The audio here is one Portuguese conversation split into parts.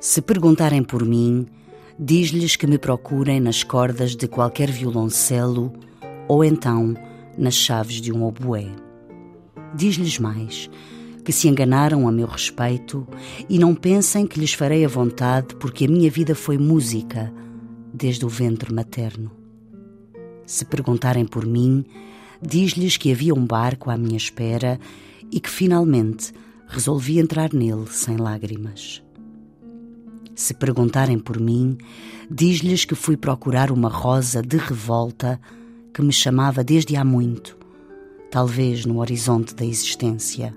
Se perguntarem por mim, diz-lhes que me procurem nas cordas de qualquer violoncelo ou então nas chaves de um oboé. Diz-lhes mais que se enganaram a meu respeito e não pensem que lhes farei a vontade porque a minha vida foi música desde o ventre materno. Se perguntarem por mim, diz-lhes que havia um barco à minha espera e que finalmente resolvi entrar nele sem lágrimas. Se perguntarem por mim, diz-lhes que fui procurar uma rosa de revolta que me chamava desde há muito, talvez no horizonte da existência.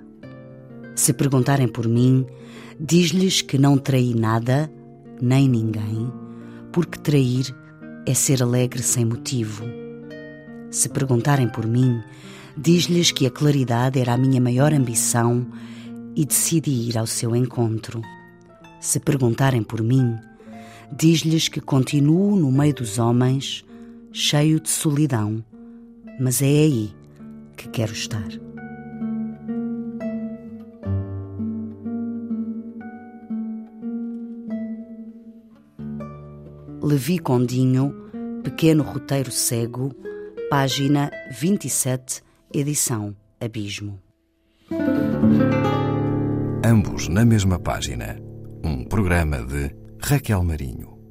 Se perguntarem por mim, diz-lhes que não traí nada, nem ninguém, porque trair é ser alegre sem motivo. Se perguntarem por mim, diz-lhes que a claridade era a minha maior ambição e decidi ir ao seu encontro. Se perguntarem por mim, diz-lhes que continuo no meio dos homens, cheio de solidão, mas é aí que quero estar. Levi Condinho, Pequeno Roteiro Cego, página 27, edição Abismo. Ambos na mesma página. Um programa de Raquel Marinho.